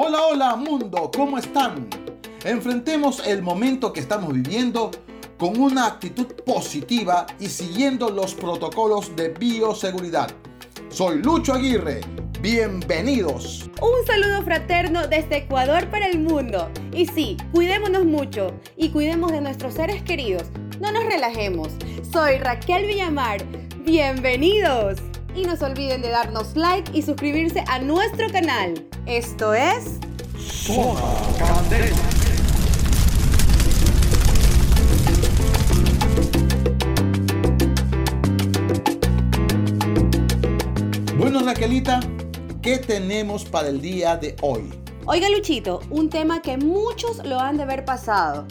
Hola, hola mundo, ¿cómo están? Enfrentemos el momento que estamos viviendo con una actitud positiva y siguiendo los protocolos de bioseguridad. Soy Lucho Aguirre, bienvenidos. Un saludo fraterno desde Ecuador para el mundo. Y sí, cuidémonos mucho y cuidemos de nuestros seres queridos. No nos relajemos. Soy Raquel Villamar. Bienvenidos. Y no se olviden de darnos like y suscribirse a nuestro canal. Esto es... Zona Candela. Bueno, Raquelita, ¿qué tenemos para el día de hoy? Oiga Luchito, un tema que muchos lo han de ver pasado.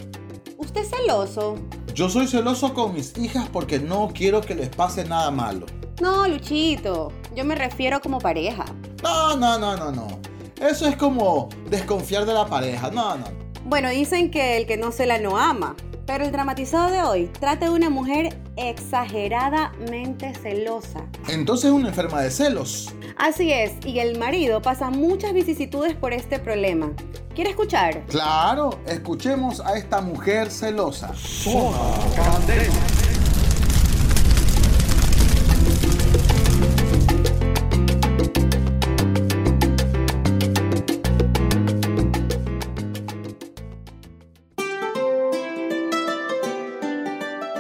¿Usted es celoso? Yo soy celoso con mis hijas porque no quiero que les pase nada malo. No, Luchito, yo me refiero como pareja. No, no, no, no, no. Eso es como desconfiar de la pareja. No, no. Bueno, dicen que el que no se la no ama. Pero el dramatizado de hoy trata de una mujer exageradamente celosa. Entonces es una enferma de celos. Así es, y el marido pasa muchas vicisitudes por este problema. ¿Quiere escuchar? Claro, escuchemos a esta mujer celosa. Zona Candela.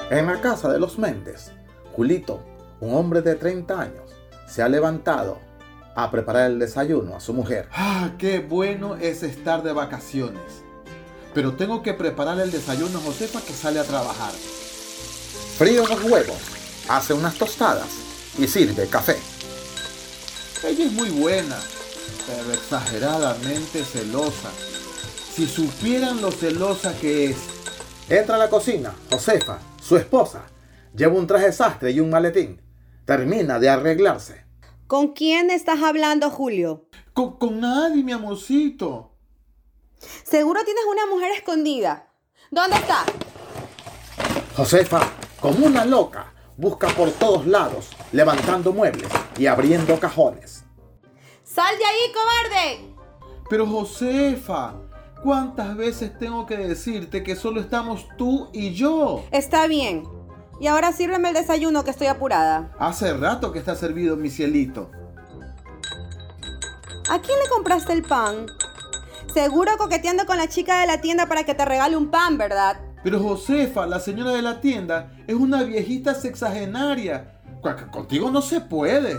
En la casa de los Méndez, Julito, un hombre de 30 años, se ha levantado a preparar el desayuno a su mujer. Ah, qué bueno es estar de vacaciones. Pero tengo que preparar el desayuno a Josefa que sale a trabajar. Frío los huevos, hace unas tostadas y sirve café. Ella es muy buena, pero exageradamente celosa. Si supieran lo celosa que es. Entra a la cocina, Josefa, su esposa. Lleva un traje sastre y un maletín. Termina de arreglarse. ¿Con quién estás hablando, Julio? Con, con nadie, mi amorcito. Seguro tienes una mujer escondida. ¿Dónde está? Josefa, como una loca, busca por todos lados, levantando muebles y abriendo cajones. ¡Sal de ahí, cobarde! Pero Josefa, ¿cuántas veces tengo que decirte que solo estamos tú y yo? Está bien. Y ahora sírveme el desayuno que estoy apurada. Hace rato que está servido mi cielito. ¿A quién le compraste el pan? Seguro coqueteando con la chica de la tienda para que te regale un pan, ¿verdad? Pero Josefa, la señora de la tienda, es una viejita sexagenaria. Contigo no se puede.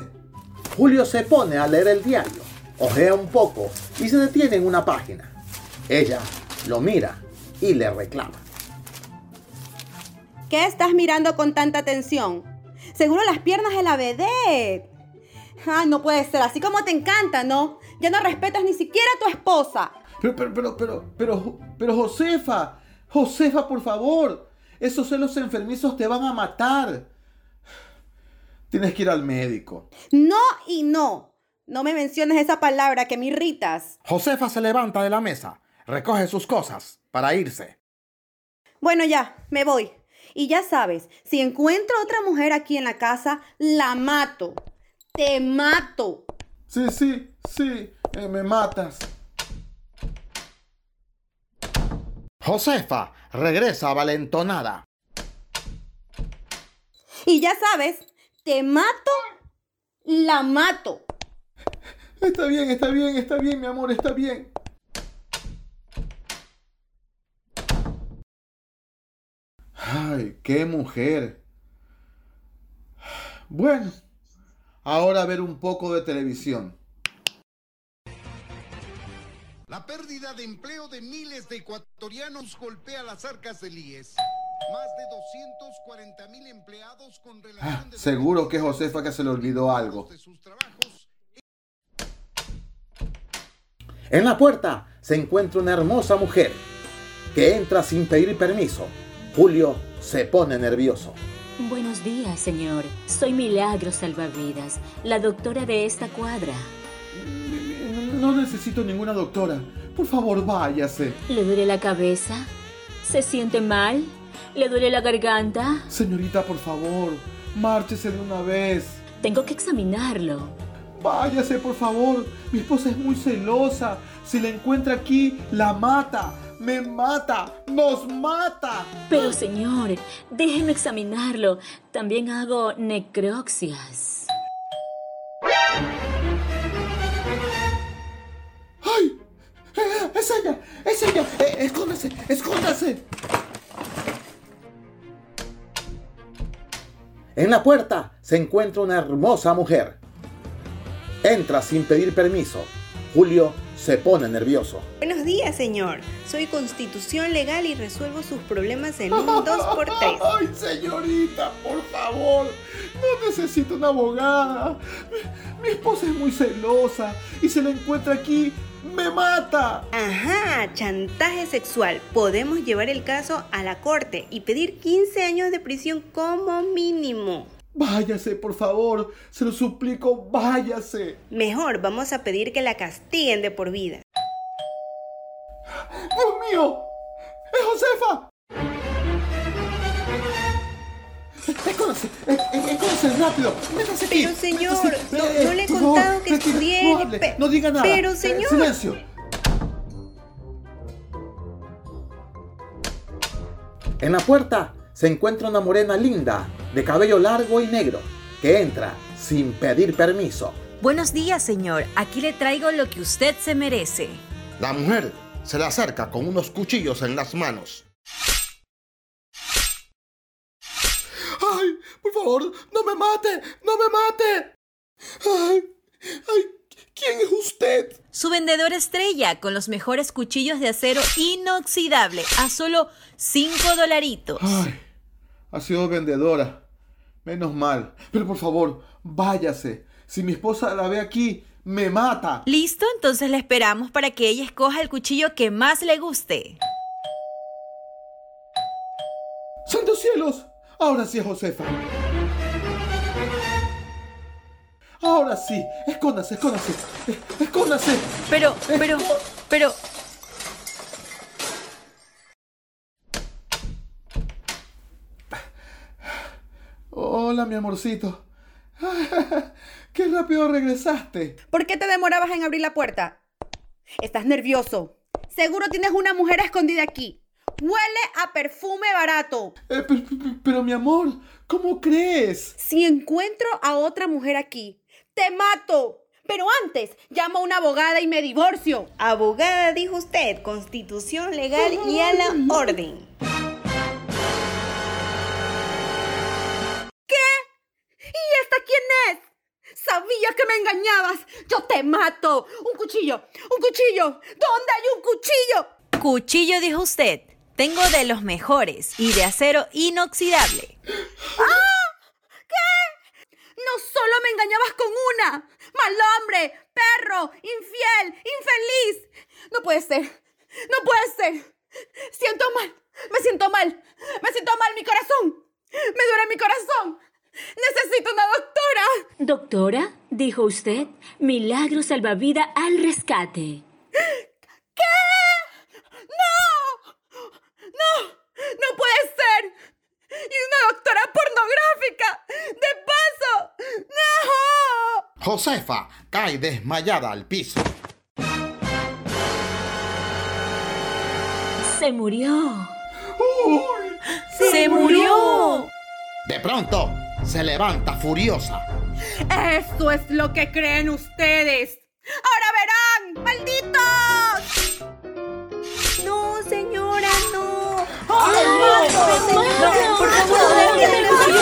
Julio se pone a leer el diario, ojea un poco y se detiene en una página. Ella lo mira y le reclama. ¿Qué estás mirando con tanta atención? Seguro las piernas de la vedette. Ay, no puede ser, así como te encanta, ¿no? Ya no respetas ni siquiera a tu esposa. Pero, pero, pero, pero, pero, pero Josefa, Josefa, por favor, esos celos enfermizos te van a matar. Tienes que ir al médico. No y no. No me menciones esa palabra que me irritas. Josefa se levanta de la mesa, recoge sus cosas para irse. Bueno, ya, me voy. Y ya sabes, si encuentro otra mujer aquí en la casa, la mato. Te mato. Sí, sí, sí, eh, me matas. Josefa regresa valentonada. Y ya sabes, te mato, la mato. Está bien, está bien, está bien, mi amor, está bien. Ay, qué mujer. Bueno, ahora a ver un poco de televisión. La pérdida de empleo de miles de ecuatorianos golpea las arcas del IES. Más de 240 mil empleados con relación Ah, de seguro que Josefa que se le olvidó algo. En la puerta se encuentra una hermosa mujer que entra sin pedir permiso. Julio se pone nervioso. Buenos días, señor. Soy Milagro Salvavidas, la doctora de esta cuadra. No necesito ninguna doctora. Por favor, váyase. ¿Le duele la cabeza? ¿Se siente mal? ¿Le duele la garganta? Señorita, por favor, márchese de una vez. Tengo que examinarlo. Váyase, por favor. Mi esposa es muy celosa. Si la encuentra aquí, la mata. Me mata. Nos mata. Pero señor, déjeme examinarlo. También hago necroxias. ¡Ay! Eh, ¡Es ella! ¡Es ella! Eh, ¡Escóndase! ¡Escóndase! En la puerta se encuentra una hermosa mujer. Entra sin pedir permiso. Julio se pone nervioso. Buenos días, señor. Soy Constitución Legal y resuelvo sus problemas en un 2x3. ¡Ay, señorita, por favor! No necesito una abogada. Mi, mi esposa es muy celosa y se la encuentra aquí, me mata. Ajá, chantaje sexual. Podemos llevar el caso a la corte y pedir 15 años de prisión como mínimo. Váyase, por favor. Se lo suplico, váyase. Mejor, vamos a pedir que la castiguen de por vida. ¡Dios mío! ¡Es Josefa! ¡Escóndase! ¡Escóndase rápido! ¡Métase aquí! Pero, señor, no- eh, no le he contado que estudié No, hable, no diga nada. Pero, Eh, señor. silencio. En la puerta se encuentra una morena linda, de cabello largo y negro, que entra sin pedir permiso. Buenos días, señor. Aquí le traigo lo que usted se merece. La mujer se le acerca con unos cuchillos en las manos. ¡Ay, por favor, no me mate! ¡No me mate! ¡Ay, ay! ¿Quién es usted? Su vendedor estrella con los mejores cuchillos de acero inoxidable a solo 5 dolaritos. Ay, ha sido vendedora. Menos mal. Pero por favor, váyase. Si mi esposa la ve aquí, me mata. ¿Listo? Entonces le esperamos para que ella escoja el cuchillo que más le guste. ¡Santos cielos! Ahora sí es Josefa. Ahora sí. Escóndase, escóndase. Escóndase. Pero, pero, pero... Hola, mi amorcito. ¡Qué rápido regresaste! ¿Por qué te demorabas en abrir la puerta? Estás nervioso. Seguro tienes una mujer escondida aquí. Huele a perfume barato. Eh, pero, pero- pero, mi amor, ¿cómo crees? Si encuentro a otra mujer aquí, te mato. Pero antes, llamo a una abogada y me divorcio. Abogada, dijo usted, constitución legal y a la orden. Sabía que me engañabas. Yo te mato. Un cuchillo. Un cuchillo. ¿Dónde hay un cuchillo? Cuchillo, dijo usted. Tengo de los mejores y de acero inoxidable. No solo me engañabas con una. Mal hombre, perro, infiel, infeliz. No puede ser. No puede ser. Siento mal. Me siento mal. Me siento mal mi corazón. Me duele mi corazón. Necesito una doctora. Doctora, dijo usted, milagro salvavida al rescate. ¡No! ¡No! ¡No puede ser! ¡Y una doctora pornográfica! ¡De paso! ¡No! Josefa cae desmayada al piso. Se murió. ¡Se murió! De pronto, se levanta furiosa. Eso es lo que creen ustedes. ¡Ahora verán! ¡Malditos! No, señora, no. ¡Por favor, déjeme el cuchillo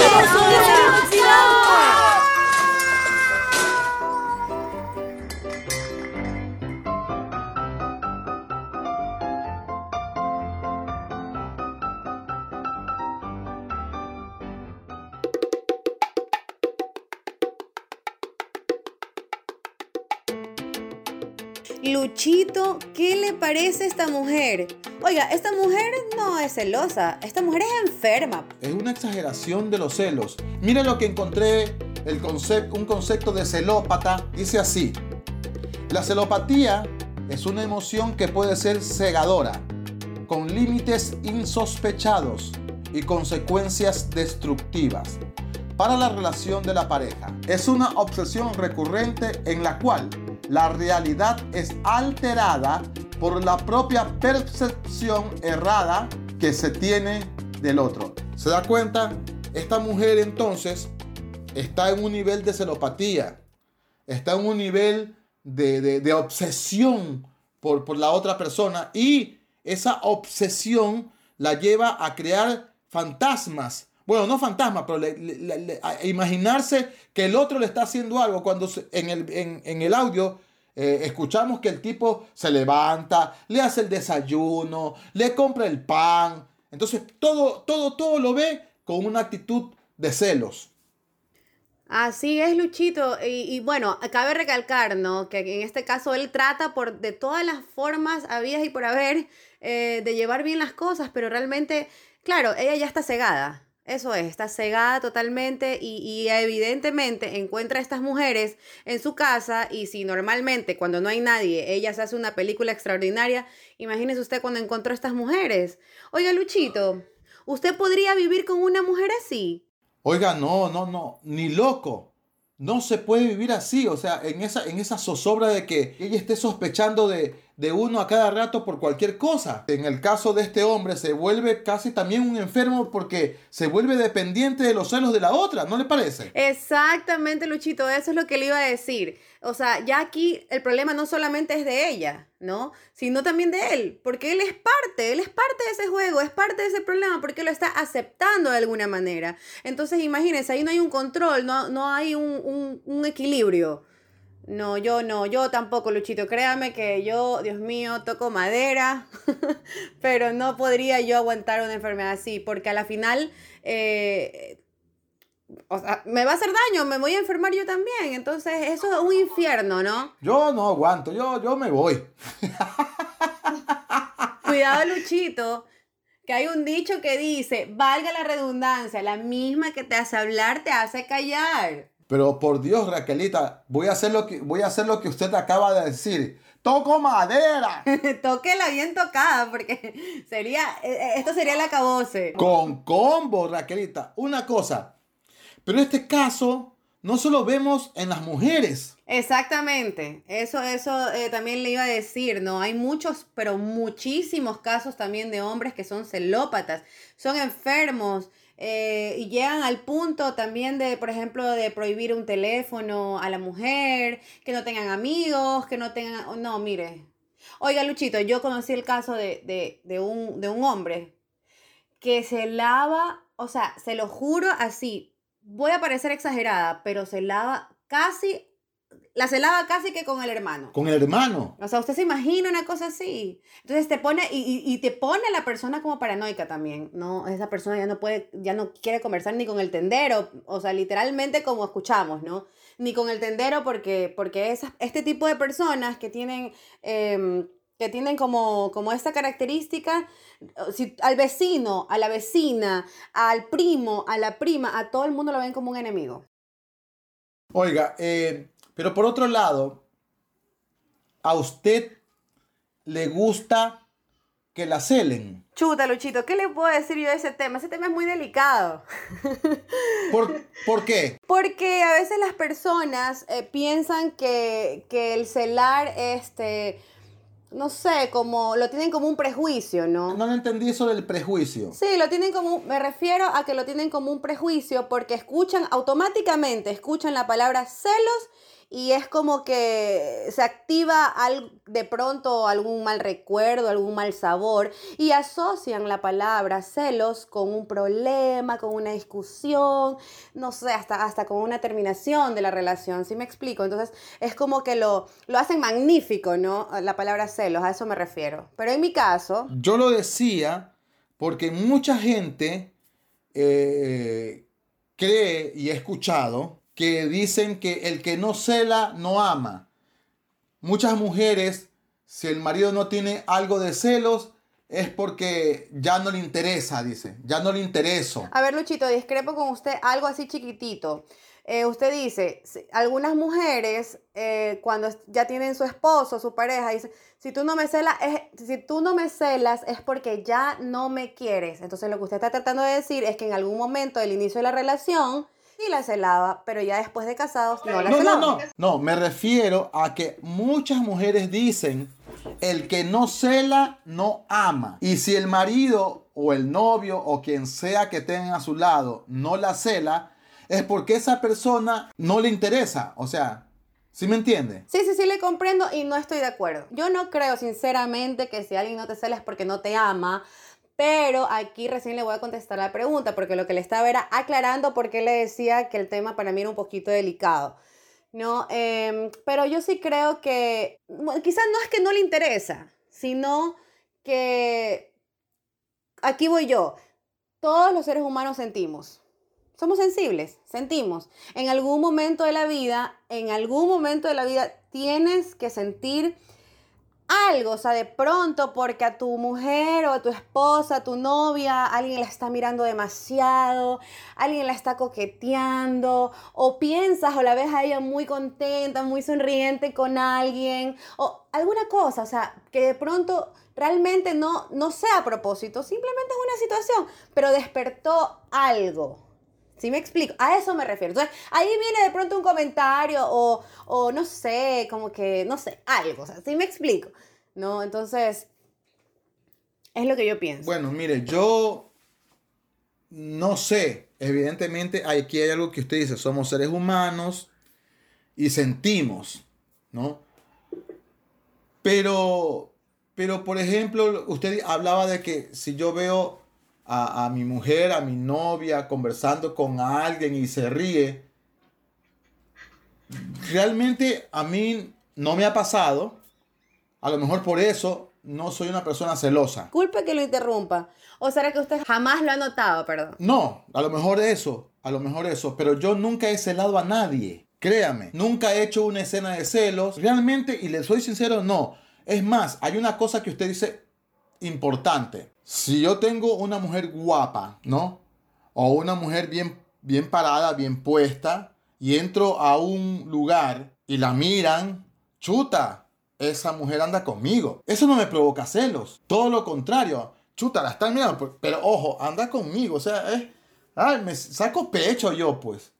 Luchito, ¿qué le parece esta mujer? Oiga, esta mujer no es celosa, esta mujer es enferma. Es una exageración de los celos. Mira lo que encontré, el un concepto de celópata. Dice así. La celopatía es una emoción que puede ser cegadora, con límites insospechados y consecuencias destructivas. para la relación de la pareja. Es una obsesión recurrente en la cual la realidad es alterada por la propia percepción errada que se tiene del otro. ¿Se da cuenta? Esta mujer entonces está en un nivel de celopatía, está en un nivel de, obsesión por, por la otra persona y esa obsesión la lleva a crear fantasmas. Bueno, no fantasmas, pero imaginarse que el otro le está haciendo algo cuando en el, en, el audio eh, escuchamos que el tipo se levanta, le hace el desayuno, le compra el pan. Entonces todo, todo, todo lo ve con una actitud de celos. Así es, Luchito. Y, bueno, cabe recalcar, ¿no? Que en este caso él trata por de todas las formas habidas y por haber eh, de llevar bien las cosas, pero realmente, claro, ella ya está cegada. Eso es, está cegada totalmente y, y, evidentemente encuentra a estas mujeres en su casa y si normalmente cuando no hay nadie ella se hace una película extraordinaria, imagínese usted cuando encontró a estas mujeres. Oiga, Luchito, ¿usted podría vivir con una mujer así? Oiga, no, no, no, ni loco. No se puede vivir así, o sea, en esa, en esa zozobra de que ella esté sospechando de, de uno a cada rato por cualquier cosa. En el caso de este hombre se vuelve casi también un enfermo porque se vuelve dependiente de los celos de la otra, ¿no le parece? Exactamente, Luchito, eso es lo que le iba a decir. O sea, ya aquí el problema no solamente es de ella, ¿no? Sino también de él, porque él es parte, él es parte de ese juego, es parte de ese problema, porque lo está aceptando de alguna manera. Entonces, imagínense, ahí no hay un control, no, no hay un, un equilibrio. No, yo no, yo tampoco, Luchito. Créame que yo, Dios mío, toco madera, pero no podría yo aguantar una enfermedad así, porque a la final, eh, o sea, me va a hacer daño, me voy a enfermar yo también. Entonces, eso es un infierno, ¿no? Yo no aguanto, yo, yo me voy. Cuidado, Luchito, que hay un dicho que dice, valga la redundancia, la misma que te hace hablar te hace callar. Pero por Dios, Raquelita, voy a hacer lo que, voy a hacer lo que usted acaba de decir. ¡Toco madera! Tóquela bien tocada, porque sería, e, e, esto sería el acabose. Con combo, Raquelita. Una cosa, pero este caso no solo vemos en las mujeres. Exactamente, eso, eso eh, también le iba a decir, ¿no? Hay muchos, pero muchísimos casos también de hombres que son celópatas, son enfermos, eh, y llegan al punto también de, por ejemplo, de prohibir un teléfono a la mujer, que no tengan amigos, que no tengan... No, mire. Oiga, Luchito, yo conocí el caso de, un, de un hombre que se lava, o sea, se lo juro así, voy a parecer exagerada, pero se lava casi la celaba casi que con el hermano. Con el hermano. O sea, usted se imagina una cosa así. Entonces te pone, y, y, te pone a la persona como paranoica también, ¿no? Esa persona ya no puede, ya no quiere conversar ni con el tendero, o sea, literalmente como escuchamos, ¿no? Ni con el tendero porque, porque esas, este tipo de personas que tienen... Em, que tienen como, como esta característica, si, al vecino, a la vecina, al primo, a la prima, a todo el mundo lo ven como un enemigo. Oiga, eh, pero por otro lado, a usted le gusta que la celen. Chuta, Luchito, ¿qué le puedo decir yo de ese tema? Ese tema es muy delicado. ¿Por, qué? Porque a veces las personas eh, piensan que, que, el celar, este, no sé, como lo tienen como un prejuicio, ¿no? No entendí eso del prejuicio. Sí, lo tienen como, me refiero a que lo tienen como un prejuicio porque escuchan automáticamente, escuchan la palabra celos y es como que se activa de pronto algún mal recuerdo, algún mal sabor y asocian la palabra celos con un problema, con una discusión, no sé, hasta, hasta con una terminación de la relación, ¿sí me explico? Entonces es como que lo, lo hacen magnífico, ¿no? La palabra celos, a eso me refiero. Pero en mi caso... Yo lo decía porque mucha gente eh, cree y he escuchado que dicen que el que no cela no ama. Muchas mujeres, si el marido no tiene algo de celos, es porque ya no le interesa, dice, ya no le intereso. A ver, Luchito, discrepo con usted algo así chiquitito. Eh, usted dice, algunas mujeres eh, cuando ya tienen su esposo, su pareja, dicen, si tú no me celas, es, si tú no me celas es porque ya no me quieres. Entonces lo que usted está tratando de decir es que en algún momento del inicio de la relación y la celaba, pero ya después de casados no la No, no, celaba. no. No, me refiero a que muchas mujeres dicen, el que no cela, no ama. Y si el marido o el novio o quien sea que tengan a su lado no la cela, es porque esa persona no le interesa. O sea, ¿sí me entiende? Sí, sí, sí, le comprendo y no estoy de acuerdo. Yo no creo sinceramente que si alguien no te cela es porque no te ama, pero aquí recién le voy a contestar la pregunta, porque lo que le estaba era aclarando por qué le decía que el tema para mí era un poquito delicado. No, Em, pero yo sí creo que bueno, quizás no es que no le interesa, sino que aquí voy yo. Todos los seres humanos sentimos. Somos sensibles, sentimos. En algún momento de la vida, en algún momento de la vida tienes que sentir algo, o sea, de pronto porque a tu mujer o a tu esposa, a tu novia, alguien la está mirando demasiado, alguien la está coqueteando, o piensas o la ves a ella muy contenta, muy sonriente con alguien, o alguna cosa, o sea, que de pronto realmente no, no sea a propósito, simplemente es una situación, pero despertó algo. ¿Sí me explico? A eso me refiero. Entonces, ahí viene de pronto un comentario o, o no sé, como que, no sé, algo. O sea, ¿sí me explico? ¿No? Entonces, es lo que yo pienso. Bueno, mire, yo no sé. Evidentemente, aquí hay algo que usted dice, somos seres humanos y sentimos, ¿no? Pero, pero por ejemplo, usted hablaba de que si yo veo a, a mi mujer, a mi novia, conversando con alguien y se ríe, realmente a mí no me ha pasado. A lo mejor por eso no soy una persona celosa. Disculpe que lo interrumpa. ¿O será que usted jamás lo ha notado, perdón? No, a lo mejor eso, a lo mejor eso, pero yo nunca he celado a nadie. Créame, nunca he hecho una escena de celos. Realmente, y le soy sincero, no. Es más, hay una cosa que usted dice importante. Si yo tengo una mujer guapa, ¿no? O una mujer bien, bien parada, bien puesta, y entro a un lugar y la miran, chuta, esa mujer anda conmigo. Eso no me provoca celos. Todo lo contrario. Chuta, la están mirando, pero ojo, anda conmigo. O sea, es, ay, me saco pecho yo, pues.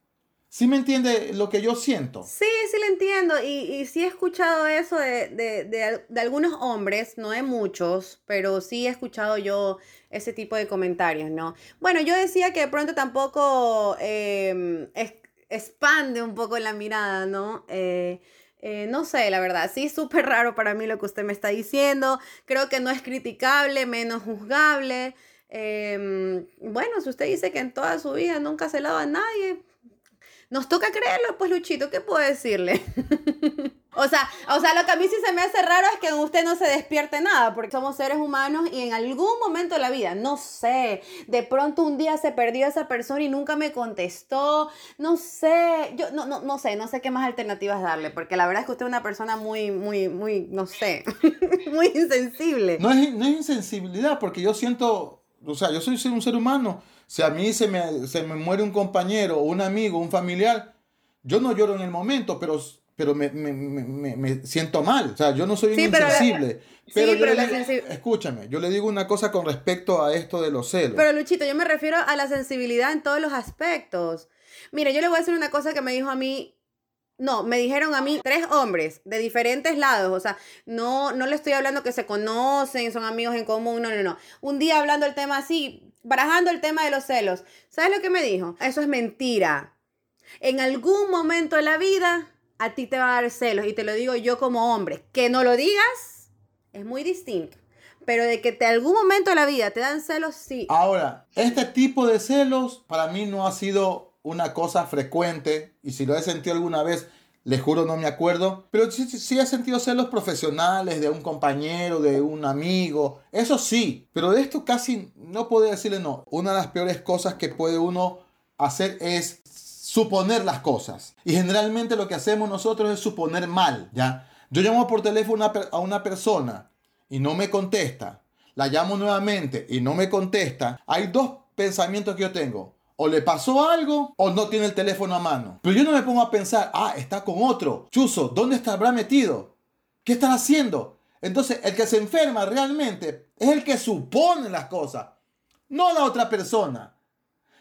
¿Sí me entiende lo que yo siento? Sí, sí lo entiendo. Y, y sí he escuchado eso de, de, de, de algunos hombres, no de muchos, pero sí he escuchado yo ese tipo de comentarios, ¿no? Bueno, yo decía que de pronto tampoco eh, es, expande un poco la mirada, ¿no? Eh, eh, no sé, la verdad, sí, súper raro para mí lo que usted me está diciendo. Creo que no es criticable, menos juzgable. Eh, bueno, si usted dice que en toda su vida nunca se lava a nadie, nos toca creerlo, pues Luchito, ¿qué puedo decirle? o, sea, o sea, lo que a mí sí se me hace raro es que usted no se despierte nada, porque somos seres humanos y en algún momento de la vida, no sé, de pronto un día se perdió esa persona y nunca me contestó, no sé, yo no, no, no sé, no sé qué más alternativas darle, porque la verdad es que usted es una persona muy, muy, muy, no sé, muy insensible. No es, no es insensibilidad, porque yo siento, o sea, yo soy un ser humano. Si a mí se me, se me muere un compañero, un amigo, un familiar, yo no lloro en el momento, pero, pero me, me, me, me siento mal. O sea, yo no soy Sí, pero la- insensible. Pero, sí, yo pero le la digo- sensi- escúchame, yo le digo una cosa con respecto a esto de los celos. Pero Luchito, yo me refiero a la sensibilidad en todos los aspectos. Mire, yo le voy a decir una cosa que me dijo a mí, no, me dijeron a mí tres hombres de diferentes lados, o sea, no, no le estoy hablando que se conocen, son amigos en común, no, no, no. Un día hablando el tema así, barajando el tema de los celos. ¿Sabes lo que me dijo? Eso es mentira. En algún momento de la vida a ti te va a dar celos y te lo digo yo como hombre. Que no lo digas es muy distinto. Pero de que te algún momento de la vida te dan celos, sí. Ahora, este tipo de celos para mí no ha sido una cosa frecuente y si lo he sentido alguna vez, le juro no me acuerdo, pero sí, sí- he sentido celos profesionales de un compañero, de un amigo, eso sí, pero de esto casi no puedo decirle no. Una de las peores cosas que puede uno hacer es suponer las cosas y generalmente lo que hacemos nosotros es suponer mal, ¿ya? Yo llamo por teléfono a una persona y no me contesta, la llamo nuevamente y no me contesta, hay dos pensamientos que yo tengo. O le pasó algo o no tiene el teléfono a mano. Pero yo no me pongo a pensar, ah, está con otro. Chuzo, ¿dónde estará metido? ¿Qué estará haciendo? Entonces, el que se enferma realmente es el que supone las cosas, no la otra persona.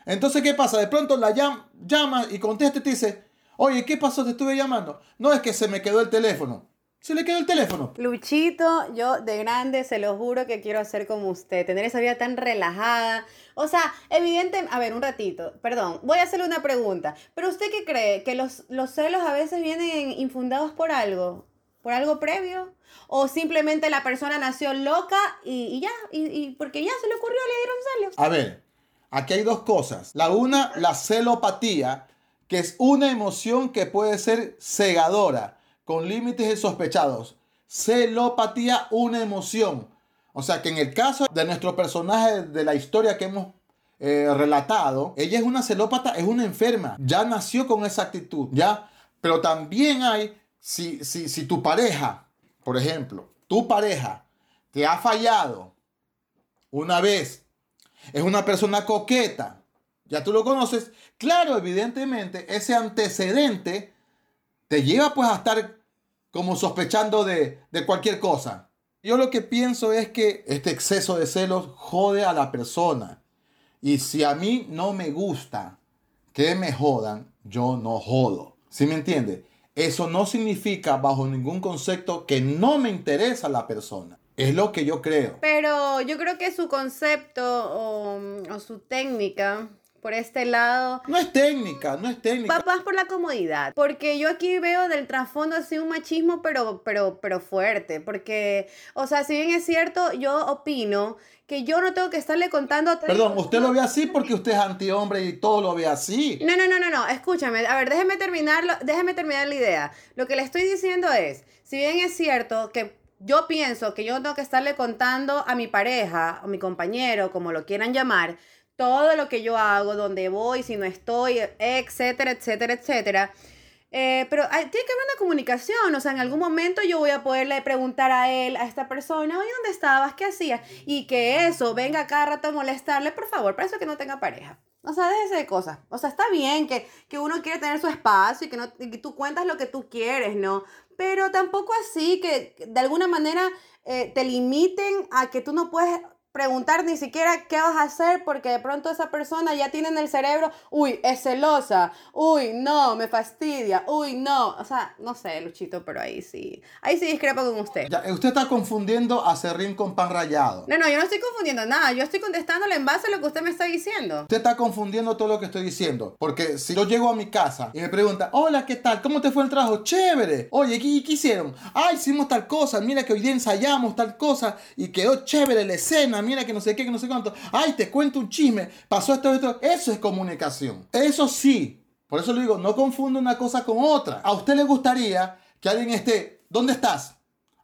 Entonces, ¿qué pasa? De pronto la llam- llama y contesta y te dice, oye, ¿qué pasó? Te estuve llamando. No es que se me quedó el teléfono. Se le quedó el teléfono. Luchito, yo de grande se lo juro que quiero hacer como usted, tener esa vida tan relajada. O sea, evidente, a ver, un ratito, perdón, voy a hacerle una pregunta. ¿Pero usted qué cree? ¿Que los, los celos a veces vienen infundados por algo? ¿Por algo previo? ¿O simplemente la persona nació loca y, y ya? Y, y porque ya se le ocurrió, le dieron celos? A ver, aquí hay dos cosas. La una, la celopatía, que es una emoción que puede ser cegadora, con límites insospechados. Celopatía, una emoción. O sea que en el caso de nuestro personaje de la historia que hemos eh, relatado, ella es una celópata, es una enferma. Ya nació con esa actitud, ¿ya? Pero también hay, si, si, si tu pareja, por ejemplo, tu pareja te ha fallado una vez, es una persona coqueta, ya tú lo conoces, claro, evidentemente ese antecedente te lleva pues a estar como sospechando de, de cualquier cosa. Yo lo que pienso es que este exceso de celos jode a la persona. Y si a mí no me gusta que me jodan, yo no jodo. ¿Sí me entiende? Eso no significa bajo ningún concepto que no me interesa la persona. Es lo que yo creo. Pero yo creo que su concepto o, o su técnica por este lado No es técnica, no es técnica. Va más por la comodidad, porque yo aquí veo del trasfondo así un machismo, pero, pero, pero fuerte, porque, o sea, si bien es cierto, yo opino que yo no tengo que estarle contando... Perdón, usted lo ve así porque usted es antihombre y todo lo ve así. No, no, no, no, no, escúchame, a ver, déjeme terminarlo, déjeme terminar la idea. Lo que le estoy diciendo es, si bien es cierto que yo pienso que yo no tengo que estarle contando a mi pareja, o mi compañero, como lo quieran llamar, todo lo que yo hago, dónde voy, si no estoy, etcétera, etcétera, etcétera. Eh, pero hay- tiene que haber una comunicación, o sea, en algún momento yo voy a poderle preguntar a él, a esta persona, oye, ¿dónde estabas? ¿Qué hacías? Y que eso venga cada rato a molestarle, por favor, para eso que no tenga pareja. O sea, déjese de cosas. O sea, está bien que, que uno quiere tener su espacio y que, no, y que tú cuentas lo que tú quieres, ¿no? Pero tampoco así que de alguna manera eh, te limiten a que tú no puedes preguntar ni siquiera qué vas a hacer porque de pronto esa persona ya tiene en el cerebro, uy, es celosa, uy, no, me fastidia, uy, no. O sea, no sé, Luchito, pero ahí sí. Ahí sí discrepo con usted. Ya, usted está confundiendo a serrín con pan rallado. No, no, yo no estoy confundiendo nada. Yo estoy contestándole en base a lo que usted me está diciendo. Usted está confundiendo todo lo que estoy diciendo. Porque si yo llego a mi casa y me pregunta, hola, ¿qué tal? ¿Cómo te fue el trabajo? Chévere. Oye, ¿qué, qué hicieron? Ah, hicimos tal cosa. Mira que hoy día ensayamos tal cosa y quedó chévere la escena. Mira que no sé qué, que no sé cuánto. Ay, te cuento un chisme. Pasó esto, esto. Eso es comunicación. Eso sí. Por eso le digo, no confunda una cosa con otra. A usted le gustaría que alguien esté, ¿dónde estás?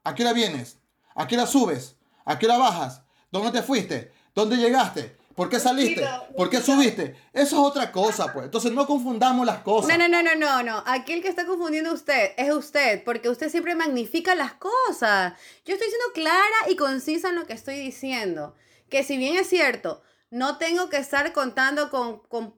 ¿A qué hora vienes? ¿A qué hora subes? ¿A qué hora bajas? ¿Dónde te fuiste? ¿Dónde llegaste? ¿Por qué saliste? ¿Por qué subiste? Eso es otra cosa, pues. Entonces no confundamos las cosas. No, no, no, no, no, no. Aquí el que está confundiendo usted es usted, porque usted siempre magnifica las cosas. Yo estoy siendo clara y concisa en lo que estoy diciendo. Que si bien es cierto, no tengo que estar contando con, con,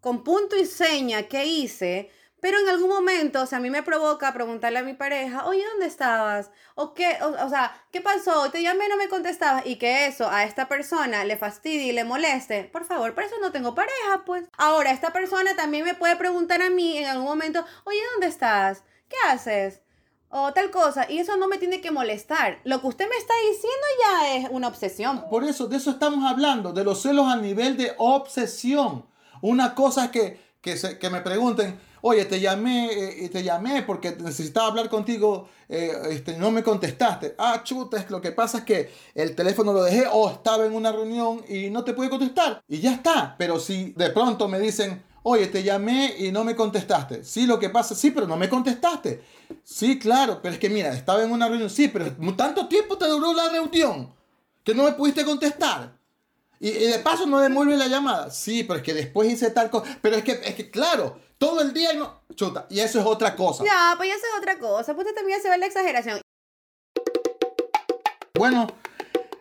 con punto y seña qué hice, pero en algún momento, o sea, a mí me provoca preguntarle a mi pareja, oye, ¿dónde estabas? ¿O qué? O, o sea, ¿qué pasó? Te llamé y no me contestabas. Y que eso a esta persona le fastidie y le moleste. Por favor, por eso no tengo pareja, pues. Ahora, esta persona también me puede preguntar a mí en algún momento, oye, ¿dónde estás? ¿Qué haces? O tal cosa. Y eso no me tiene que molestar. Lo que usted me está diciendo ya es una obsesión. Por eso, de eso estamos hablando, de los celos a nivel de obsesión. Una cosa que, que, se- que me pregunten, oye, te llamé, eh, te llamé porque necesitaba hablar contigo, eh, este, no me contestaste. Ah, chuta, lo que pasa es que el teléfono lo dejé o estaba en una reunión y no te pude contestar. Y ya está. Pero si de pronto me dicen, oye, te llamé y no me contestaste. Sí, lo que pasa, sí, pero no me contestaste. Sí, claro, pero es que mira, estaba en una reunión. Sí, pero tanto tiempo te duró la reunión que no me pudiste contestar. Y, y de paso no devuelve la llamada. Sí, pero es que después hice tal cosa. Pero es que, es que claro, todo el día y no. Chuta, y eso es otra cosa. Ya, pues eso es otra cosa. Pues usted también se ve la exageración. Bueno,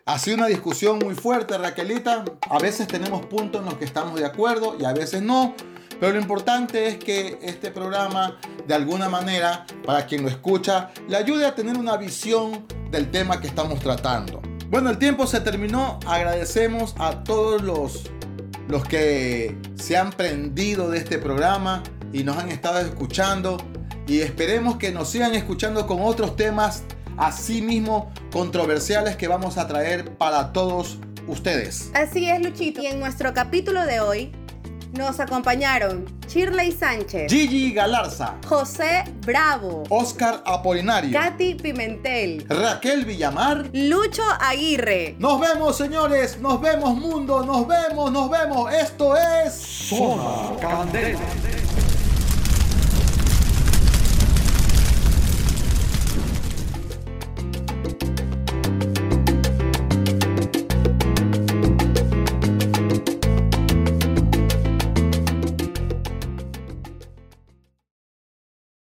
ha sido una discusión muy fuerte, Raquelita. A veces tenemos puntos en los que estamos de acuerdo y a veces no. Pero lo importante es que este programa, de alguna manera, para quien lo escucha, le ayude a tener una visión del tema que estamos tratando. Bueno, el tiempo se terminó. Agradecemos a todos los los que se han prendido de este programa y nos han estado escuchando. Y esperemos que nos sigan escuchando con otros temas así mismo controversiales que vamos a traer para todos ustedes. Así es, Luchito. Y en nuestro capítulo de hoy nos acompañaron Shirley Sánchez, Gigi Galarza, José Bravo, Oscar Apolinario, Katy Pimentel, Raquel Villamar, Lucho Aguirre. Nos vemos, señores. Nos vemos, mundo. Nos vemos, nos vemos. Esto es Zona Candela.